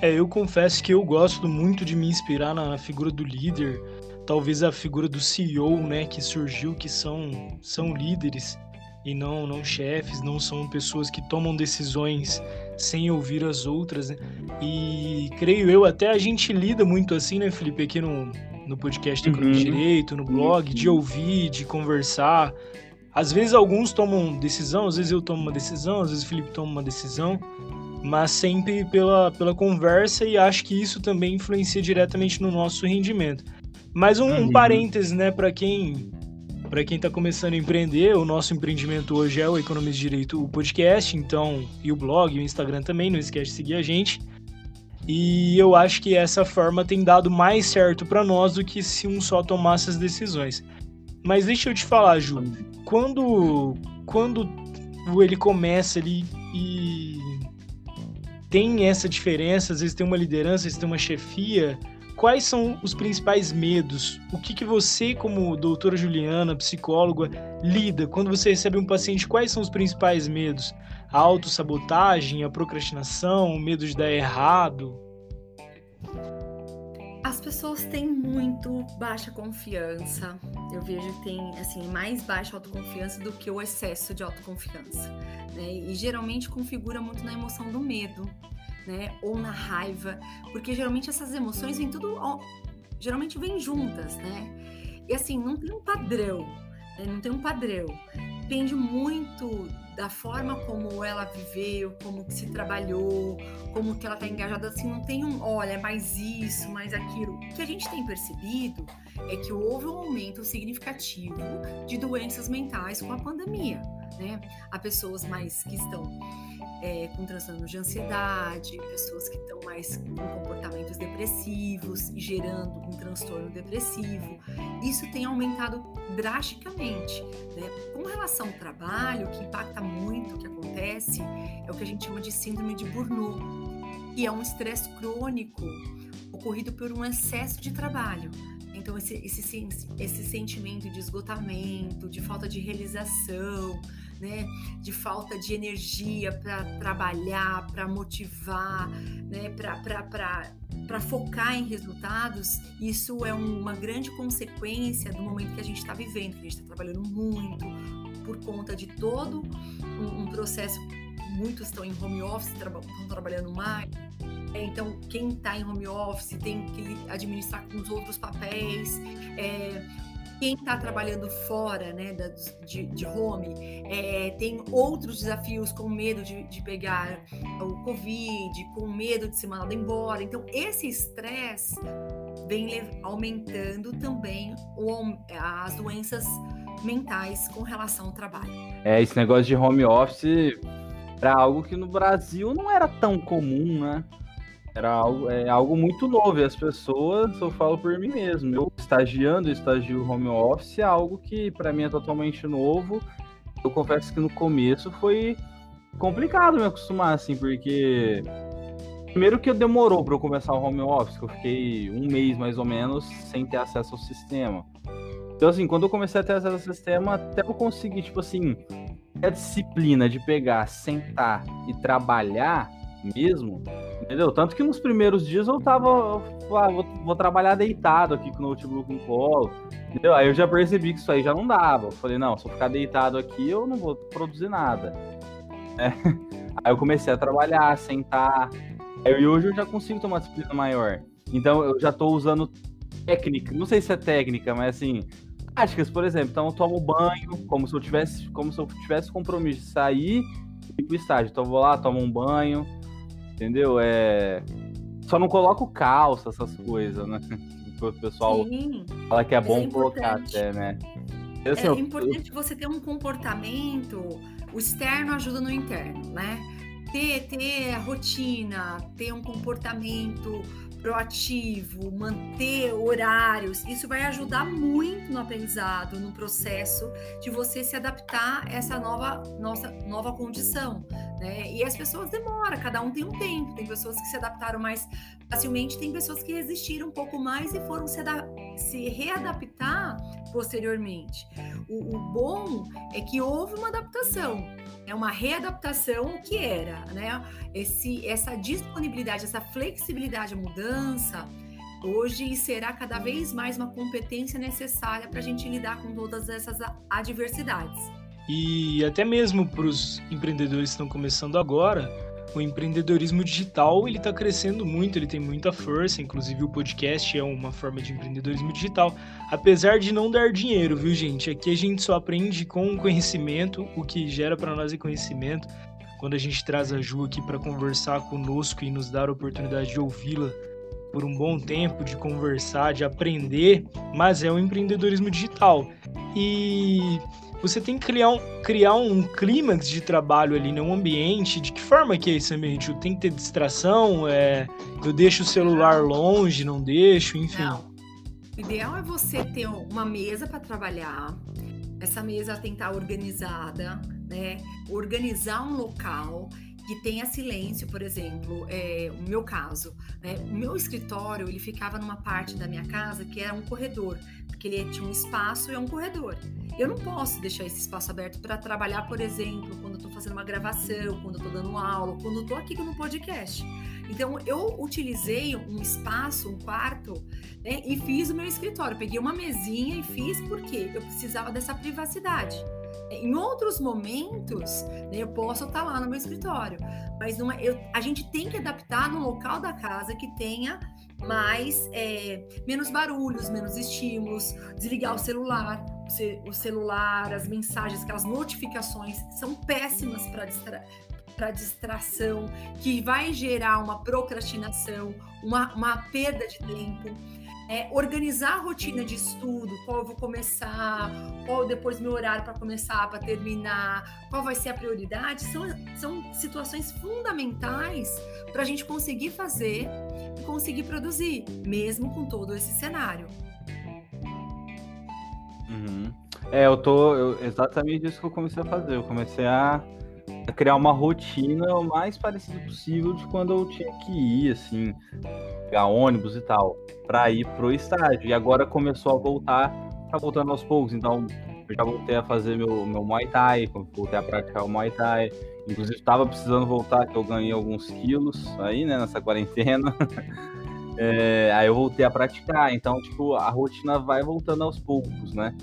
É, eu confesso que eu gosto muito de me inspirar na figura do líder, talvez a figura do CEO, né, que surgiu, que são, são líderes e não, não chefes, não são pessoas que tomam decisões sem ouvir as outras, né? E creio eu, até a gente lida muito assim, né, Felipe, aqui no, no podcast do uhum. Direito, no blog, de ouvir, de conversar. Às vezes alguns tomam decisão, às vezes eu tomo uma decisão, às vezes o Felipe toma uma decisão, mas sempre pela, pela conversa e acho que isso também influencia diretamente no nosso rendimento. Mais um, um uhum. parênteses, né, para quem para quem está começando a empreender, o nosso empreendimento hoje é o Economia de Direito, o podcast, então, e o blog, e o Instagram também, não esquece de seguir a gente. E eu acho que essa forma tem dado mais certo para nós do que se um só tomasse as decisões. Mas deixa eu te falar, Ju, quando quando ele começa ali e tem essa diferença, às vezes tem uma liderança, às vezes tem uma chefia, quais são os principais medos? O que, que você, como doutora Juliana, psicóloga, lida quando você recebe um paciente? Quais são os principais medos? A autossabotagem, a procrastinação, o medo de dar errado? As pessoas têm muito baixa confiança. Eu vejo que tem assim mais baixa autoconfiança do que o excesso de autoconfiança, né? E geralmente configura muito na emoção do medo, né? Ou na raiva, porque geralmente essas emoções vêm tudo, geralmente vêm juntas, né? E assim, não tem um padrão, né? não tem um padrão. Depende muito da forma como ela viveu, como que se trabalhou, como que ela está engajada, assim, não tem um, olha, é mais isso, mais aquilo. O que a gente tem percebido é que houve um aumento significativo de doenças mentais com a pandemia, né? Há pessoas mais que estão é, com transtorno de ansiedade, pessoas que estão mais com comportamentos depressivos e gerando um transtorno depressivo. Isso tem aumentado drasticamente. Né? Com relação ao trabalho, o que impacta muito o que acontece é o que a gente chama de síndrome de Burnout, que é um estresse crônico ocorrido por um excesso de trabalho. Então, esse, esse, esse sentimento de esgotamento, de falta de realização, né, de falta de energia para trabalhar, para motivar, né, para focar em resultados, isso é uma grande consequência do momento que a gente está vivendo, que a gente está trabalhando muito por conta de todo um, um processo. Muitos estão em home office, estão trabalhando mais, é, então, quem está em home office tem que administrar com os outros papéis. É, quem está trabalhando fora né, de, de home é, tem outros desafios com medo de, de, pegar o Covid, com medo de ser mandado embora. Então, esse estresse vem aumentando também o, as doenças mentais com relação ao trabalho. É, esse negócio de home office era algo que no Brasil não era tão comum, né? Era algo, é, algo muito novo. E as pessoas, eu falo por mim mesmo. Eu estagiando, estagio home office, é algo que para mim é totalmente novo. Eu confesso que no começo foi complicado me acostumar, assim, porque. Primeiro que demorou para eu começar o home office, que eu fiquei um mês mais ou menos sem ter acesso ao sistema. Então, assim, quando eu comecei a ter acesso ao sistema, até eu conseguir, tipo assim, a disciplina de pegar, sentar e trabalhar mesmo, entendeu? Tanto que nos primeiros dias eu tava, ah, vou, vou, trabalhar deitado aqui com o notebook no colo, entendeu? Aí eu já percebi que isso aí já não dava. Eu falei, não, se eu ficar deitado aqui, eu não vou produzir nada. É. Aí eu comecei a trabalhar, sentar. Aí hoje eu já consigo uma disciplina maior. Então eu já tô usando técnica, não sei se é técnica, mas assim, práticas, por exemplo. Então eu tomo banho, como se eu tivesse, como se eu tivesse compromisso de sair e ir estágio. Então eu vou lá, tomo um banho, entendeu? É... Só não coloco calça, essas coisas, né? O pessoal Sim, fala que é bom é colocar até, né? Assim, é importante eu... você ter um comportamento, o externo ajuda no interno, né? Ter, ter rotina, ter um comportamento proativo, manter horários, isso vai ajudar muito no aprendizado, no processo de você se adaptar a essa nova, nossa, nova condição. Né? E as pessoas demoram, cada um tem um tempo. Tem pessoas que se adaptaram mais facilmente, tem pessoas que resistiram um pouco mais e foram se, se readaptar posteriormente. O, o, bom é que houve uma adaptação, é uma readaptação que era, né? Esse, essa disponibilidade, essa flexibilidade à mudança, hoje será cada vez mais uma competência necessária para a gente lidar com todas essas adversidades. E até mesmo para os empreendedores que estão começando agora, o empreendedorismo digital ele está crescendo muito, ele tem muita força, inclusive o podcast é uma forma de empreendedorismo digital, apesar de não dar dinheiro, viu gente? Aqui a gente só aprende com conhecimento, o que gera para nós é conhecimento. Quando a gente traz a Ju aqui para conversar conosco e nos dar a oportunidade de ouvi-la por um bom tempo, de conversar, de aprender, mas é o empreendedorismo digital. E você tem que criar um, criar um clímax de trabalho ali, né? um ambiente. De que forma que é esse ambiente? Tem que ter distração? É, eu deixo o celular longe, não deixo, enfim. Não. O ideal é você ter uma mesa para trabalhar, essa mesa tem que estar organizada, né? Organizar um local que tenha silêncio, por exemplo, é, o meu caso, né? O meu escritório ele ficava numa parte da minha casa que era um corredor, porque ele tinha um espaço e é um corredor. Eu não posso deixar esse espaço aberto para trabalhar, por exemplo, quando eu estou fazendo uma gravação, quando eu estou dando aula, quando eu estou aqui no podcast. Então, eu utilizei um espaço, um quarto, né, e fiz o meu escritório. Peguei uma mesinha e fiz porque eu precisava dessa privacidade. Em outros momentos, né, eu posso estar lá no meu escritório, mas numa, eu, a gente tem que adaptar no local da casa que tenha mais é, menos barulhos, menos estímulos, desligar o celular, o celular, as mensagens, aquelas notificações são péssimas para distra para distração, que vai gerar uma procrastinação, uma, uma perda de tempo. É, organizar a rotina de estudo, qual eu vou começar, qual depois meu horário para começar, para terminar, qual vai ser a prioridade, são, são situações fundamentais para a gente conseguir fazer e conseguir produzir, mesmo com todo esse cenário. Uhum. É, eu tô. Eu, exatamente isso que eu comecei a fazer. Eu comecei a criar uma rotina o mais parecida possível de quando eu tinha que ir, assim, pegar ônibus e tal, para ir pro estádio. E agora começou a voltar, tá voltando aos poucos. Então, eu já voltei a fazer meu, meu Muay Thai, voltei a praticar o Muay Thai. Inclusive, estava precisando voltar, que eu ganhei alguns quilos aí, né, nessa quarentena. é, aí eu voltei a praticar. Então, tipo, a rotina vai voltando aos poucos, né?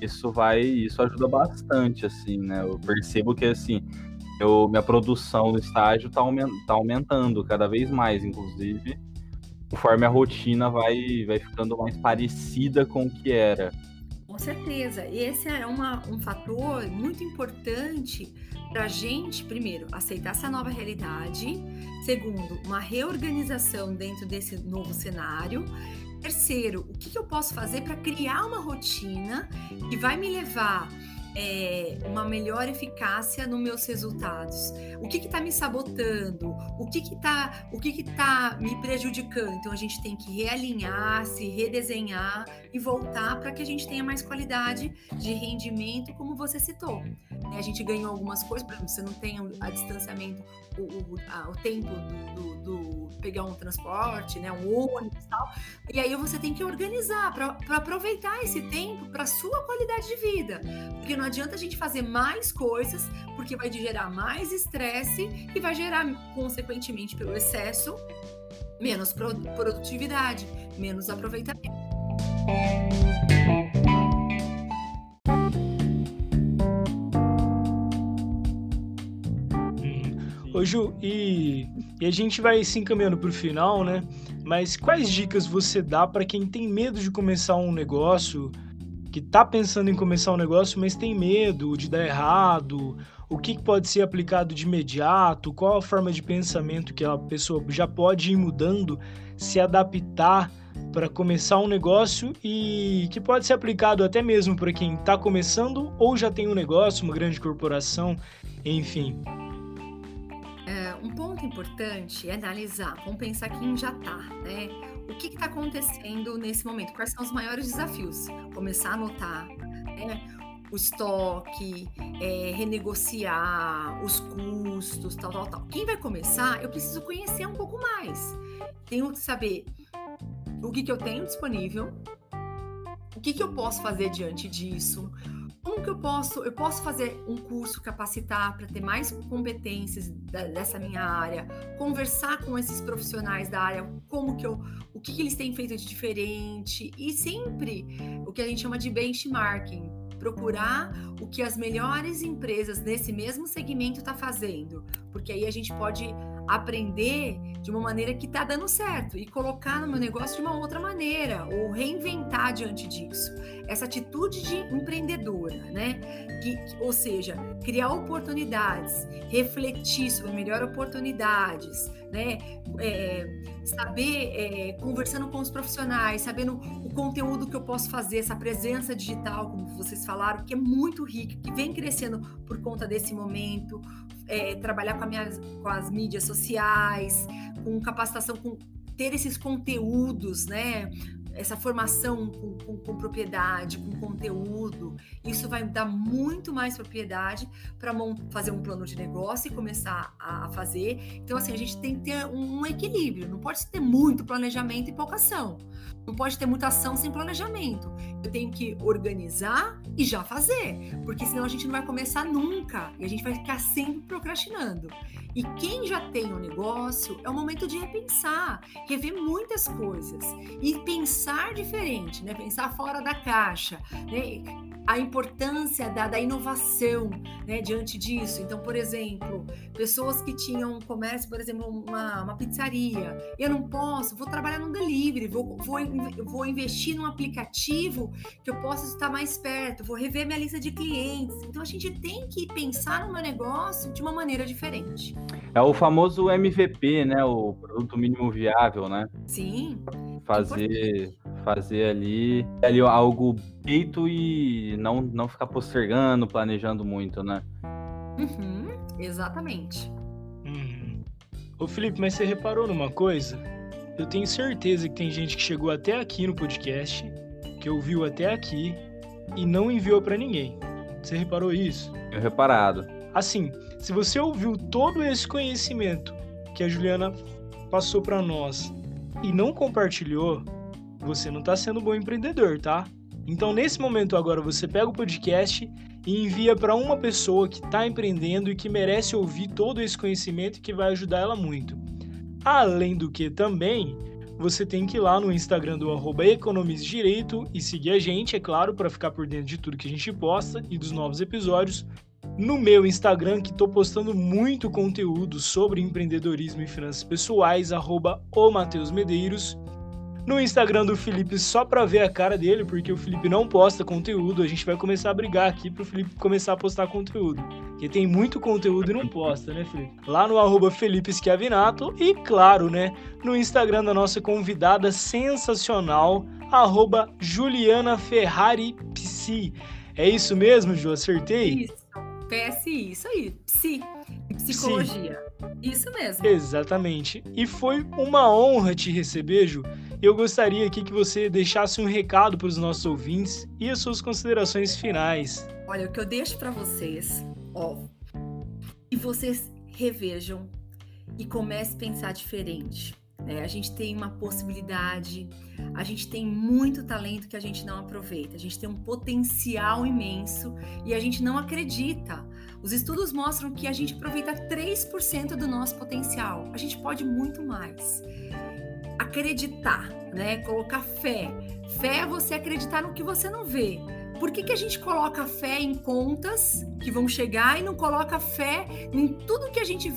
Isso vai, isso ajuda bastante, assim, né? Eu percebo que, assim, eu, minha produção no estágio está aument, tá aumentando cada vez mais, inclusive, conforme a rotina vai, vai ficando mais parecida com o que era. Com certeza. Esse é uma, um fator muito importante para a gente, primeiro, aceitar essa nova realidade, segundo, uma reorganização dentro desse novo cenário. Terceiro, o que, que eu posso fazer para criar uma rotina que vai me levar é, uma melhor eficácia nos meus resultados? O que está me sabotando? O que está o que que tá me prejudicando? Então a gente tem que realinhar, se redesenhar e voltar para que a gente tenha mais qualidade de rendimento, como você citou. A gente ganhou algumas coisas, por exemplo, você não tem a distanciamento, o, o, a, o tempo do, do, do, pegar um transporte, né, um ônibus e tal. E aí você tem que organizar para aproveitar esse tempo para sua qualidade de vida. Porque não adianta a gente fazer mais coisas, porque vai gerar mais estresse e vai gerar, consequentemente, pelo excesso, menos produtividade, menos aproveitamento. Ô Ju, e, e a gente vai se encaminhando para o final, né? Mas quais dicas você dá para quem tem medo de começar um negócio, que está pensando em começar um negócio, mas tem medo de dar errado? O que pode ser aplicado de imediato? Qual a forma de pensamento que a pessoa já pode ir mudando, se adaptar para começar um negócio e que pode ser aplicado até mesmo para quem está começando ou já tem um negócio, uma grande corporação, enfim um ponto importante é analisar, vamos pensar quem já está, né? O que está acontecendo nesse momento? Quais são os maiores desafios? Começar a anotar, né? O estoque, é, renegociar os custos, tal, tal, tal. Quem vai começar, eu preciso conhecer um pouco mais. Tenho que saber o que, que eu tenho disponível, o que, que eu posso fazer diante disso, como que eu posso, eu posso fazer um curso capacitar para ter mais competências dessa minha área, conversar com esses profissionais da área, como que eu, o que, que eles têm feito de diferente e sempre o que a gente chama de benchmarking, procurar o que as melhores empresas nesse mesmo segmento está fazendo, porque aí a gente pode aprender de uma maneira que está dando certo e colocar no meu negócio de uma outra maneira ou reinventar diante disso. Essa atitude de empreendedora, né? Que, ou seja, criar oportunidades, refletir sobre melhor oportunidades, né? É, saber é, conversando com os profissionais, sabendo o conteúdo que eu posso fazer, essa presença digital, como vocês falaram, que é muito rica, que vem crescendo por conta desse momento, é, trabalhar com, minha, com as mídias sociais, com capacitação, com ter esses conteúdos, né? Essa formação com, com, com, propriedade, com conteúdo, isso vai dar muito mais propriedade para fazer um plano de negócio e começar a, a, fazer. Então, assim, a gente tem que ter um, um equilíbrio, não pode ter muito planejamento e pouca ação. Não pode ter muita ação sem planejamento. Eu tenho que organizar e já fazer, porque senão a gente não vai começar nunca e a gente vai ficar sempre procrastinando. E quem já tem um negócio, é o momento de repensar, rever muitas coisas e pensar diferente, né? Pensar fora da caixa, né? A importância da, da inovação, né? Diante disso. Então, por exemplo, pessoas que tinham um comércio, por exemplo, uma, uma pizzaria. Eu não posso, vou trabalhar no delivery, vou, vou, vou investir num aplicativo que eu possa estar mais perto, vou rever minha lista de clientes. Então, a gente tem que pensar no meu negócio de uma maneira diferente. É o famoso MVP, né? O produto mínimo viável, né? Sim. Fazer, fazer ali, ali algo feito e não, não ficar postergando, planejando muito, né? Uhum, exatamente. Uhum. Ô Felipe, mas você reparou numa coisa? Eu tenho certeza que tem gente que chegou até aqui no podcast, que ouviu até aqui e não enviou para ninguém. Você reparou isso? Eu reparado. Assim, se você ouviu todo esse conhecimento que a Juliana passou para nós e não compartilhou, você não está sendo um bom empreendedor, tá? Então, nesse momento agora, você pega o podcast e envia para uma pessoa que está empreendendo e que merece ouvir todo esse conhecimento que vai ajudar ela muito. Além do que também, você tem que ir lá no Instagram do arroba Direito e seguir a gente, é claro, para ficar por dentro de tudo que a gente posta e dos novos episódios no meu Instagram, que estou postando muito conteúdo sobre empreendedorismo e finanças pessoais, arroba o Mateus Medeiros. No Instagram do Felipe, só para ver a cara dele, porque o Felipe não posta conteúdo, a gente vai começar a brigar aqui para o Felipe começar a postar conteúdo. Porque tem muito conteúdo e não posta, né, Felipe? Lá no arroba Felipe Schiavinato e, claro, né, no Instagram da nossa convidada sensacional, arroba Juliana Ferrari Psi. É isso mesmo, Ju? Acertei? Isso. PSI, isso aí, psi, psicologia. Isso mesmo. Exatamente. E foi uma honra te receber, Ju. Eu gostaria aqui que você deixasse um recado para os nossos ouvintes e as suas considerações finais. Olha, o que eu deixo para vocês, ó, e vocês revejam e comece a pensar diferente. Né? A gente tem uma possibilidade, a gente tem muito talento que a gente não aproveita, a gente tem um potencial imenso e a gente não acredita. Os estudos mostram que a gente aproveita 3% do nosso potencial, a gente pode muito mais. Acreditar, né? Colocar fé. Fé é você acreditar no que você não vê. Por que, que a gente coloca fé em contas que vão chegar e não coloca fé em tudo que a gente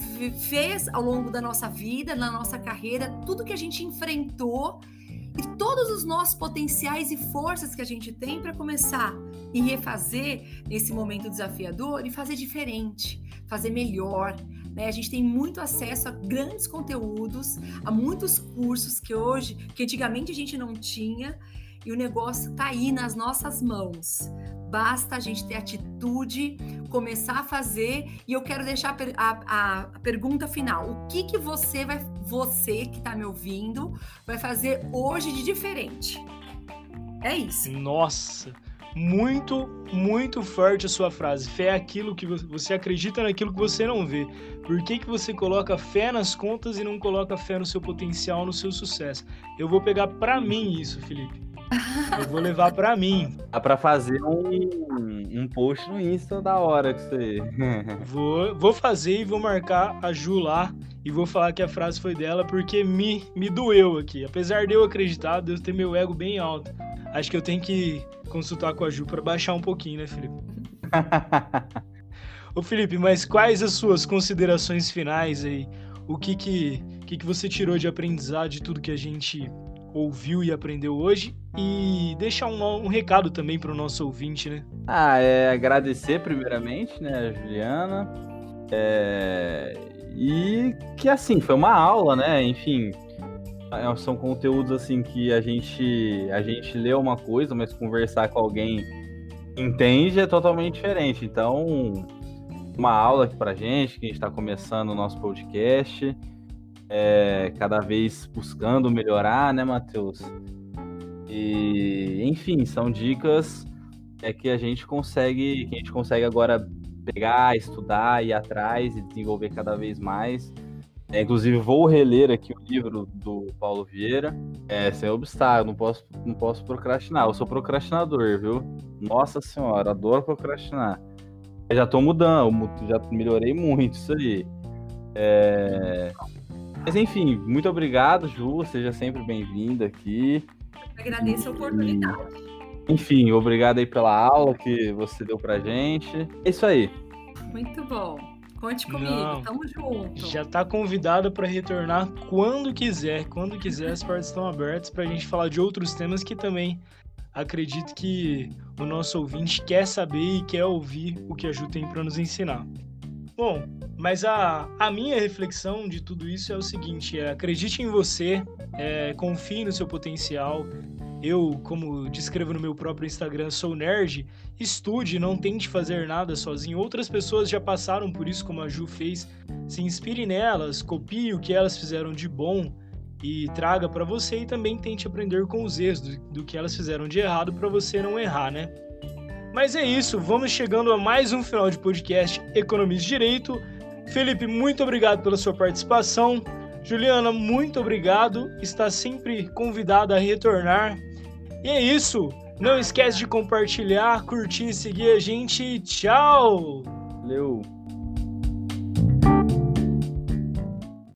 fez ao longo da nossa vida, na nossa carreira, tudo que a gente enfrentou e todos os nossos potenciais e forças que a gente tem para começar e refazer nesse momento desafiador e fazer diferente, fazer melhor. Né? A gente tem muito acesso a grandes conteúdos, a muitos cursos que hoje, que antigamente a gente não tinha e o negócio está aí nas nossas mãos. Basta a gente ter atitude, começar a fazer. E eu quero deixar a, a, pergunta final: o que que você vai, você que está me ouvindo, vai fazer hoje de diferente? É isso. Nossa, muito, muito forte a sua frase. Fé é aquilo que você acredita naquilo que você não vê. Por que, que você coloca fé nas contas e não coloca fé no seu potencial, no seu sucesso? Eu vou pegar para mim isso, Felipe. Eu vou levar para mim. Dá para fazer um, um post no Insta da hora que você. vou, vou fazer e vou marcar a Ju lá e vou falar que a frase foi dela porque me, me doeu aqui. Apesar de eu acreditar, de eu ter meu ego bem alto. Acho que eu tenho que consultar com a Ju para baixar um pouquinho, né, Felipe? Ô Felipe, mas quais as suas considerações finais aí? O que que, que, que você tirou de aprendizado de tudo que a gente ouviu e aprendeu hoje e deixar um, um recado também para o nosso ouvinte, né? Ah, é agradecer primeiramente, né, Juliana, é, E que assim, foi uma aula, né? Enfim, são conteúdos assim que a gente a gente lê uma coisa, mas conversar com alguém entende é totalmente diferente. Então, uma aula aqui pra gente, que a gente está começando o nosso podcast, é, cada vez buscando melhorar, né, Matheus? E, enfim, são dicas é que a gente consegue, que a gente consegue agora pegar, estudar, ir atrás e desenvolver cada vez mais. É, inclusive, vou reler aqui o livro do Paulo Vieira. É, sem obstáculo, não posso, não posso procrastinar. Eu sou procrastinador, viu? Nossa senhora, adoro procrastinar. Eu já tô mudando, já melhorei muito isso aí. É... Mas enfim, muito obrigado, Ju. Seja sempre bem-vinda aqui. agradeço a oportunidade. Enfim, obrigado aí pela aula que você deu pra gente. É isso aí. Muito bom. Conte comigo, Não, tamo junto. Já tá convidado para retornar quando quiser. Quando quiser, as portas estão abertas pra gente falar de outros temas que também acredito que o nosso ouvinte quer saber e quer ouvir o que a Ju tem para nos ensinar. Bom, mas a, a minha reflexão de tudo isso é o seguinte: é, acredite em você, é, confie no seu potencial, eu, como descrevo no meu próprio Instagram, sou nerd, estude, não tente fazer nada sozinho. Outras pessoas já passaram por isso, como a Ju fez. Se inspire nelas, copie o que elas fizeram de bom e traga para você e também tente aprender com os erros do, do que elas fizeram de errado para você não errar, né? Mas é isso, vamos chegando a mais um final de podcast Economize Direito. Felipe, muito obrigado pela sua participação. Juliana, muito obrigado. Está sempre convidada a retornar. E é isso. Não esquece de compartilhar, curtir seguir a gente. Tchau! Valeu!